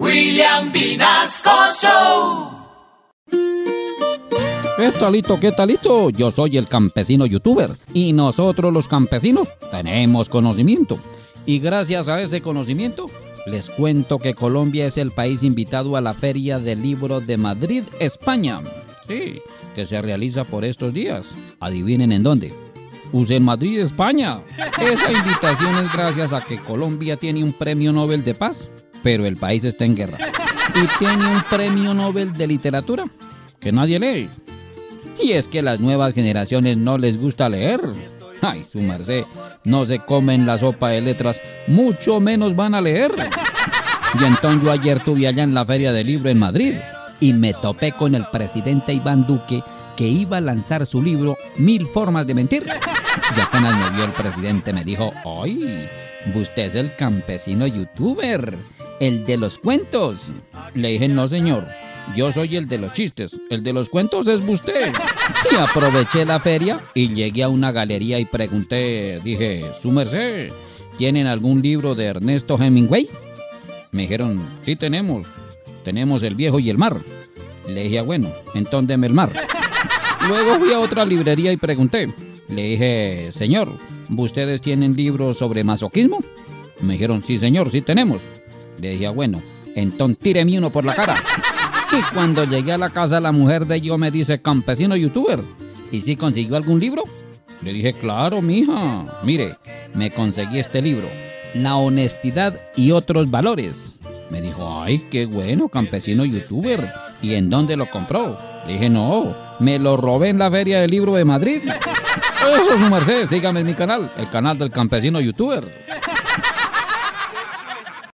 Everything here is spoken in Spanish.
William Vinasco Show. ¿Qué talito, qué talito? Yo soy el campesino youtuber y nosotros los campesinos tenemos conocimiento. Y gracias a ese conocimiento, les cuento que Colombia es el país invitado a la Feria del Libro de Madrid, España. Sí, que se realiza por estos días. Adivinen en dónde. Use en Madrid, España. Esa invitación es gracias a que Colombia tiene un premio Nobel de Paz, pero el país está en guerra. Y tiene un premio Nobel de Literatura que nadie lee. Y es que las nuevas generaciones no les gusta leer. Ay, su merced, no se comen la sopa de letras, mucho menos van a leer. Y entonces yo ayer estuve allá en la Feria del Libro en Madrid y me topé con el presidente Iván Duque que iba a lanzar su libro Mil Formas de Mentir. Y apenas me vio el presidente me dijo, ¡ay! Usted es el campesino youtuber, el de los cuentos. Le dije, no señor, yo soy el de los chistes, el de los cuentos es usted. Y aproveché la feria y llegué a una galería y pregunté, dije, su merced, ¿tienen algún libro de Ernesto Hemingway? Me dijeron, sí tenemos, tenemos El Viejo y el Mar. Le dije, ah, bueno, entonces deme el mar. Luego fui a otra librería y pregunté, le dije, señor, ¿ustedes tienen libros sobre masoquismo? Me dijeron, sí señor, sí tenemos. Le dije, bueno, entonces tíreme uno por la cara. Y cuando llegué a la casa, la mujer de yo me dice, campesino youtuber, ¿y si consiguió algún libro? Le dije, claro, mija. Mire, me conseguí este libro, La honestidad y otros valores. Me dijo, ay, qué bueno, campesino youtuber. ¿Y en dónde lo compró? Le dije, no, me lo robé en la Feria del Libro de Madrid. Eso es su merced, sígame en mi canal, el canal del campesino youtuber.